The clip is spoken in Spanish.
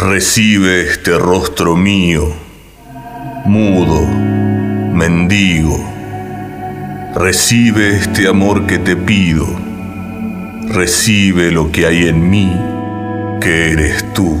Recibe este rostro mío, mudo, mendigo. Recibe este amor que te pido. Recibe lo que hay en mí, que eres tú.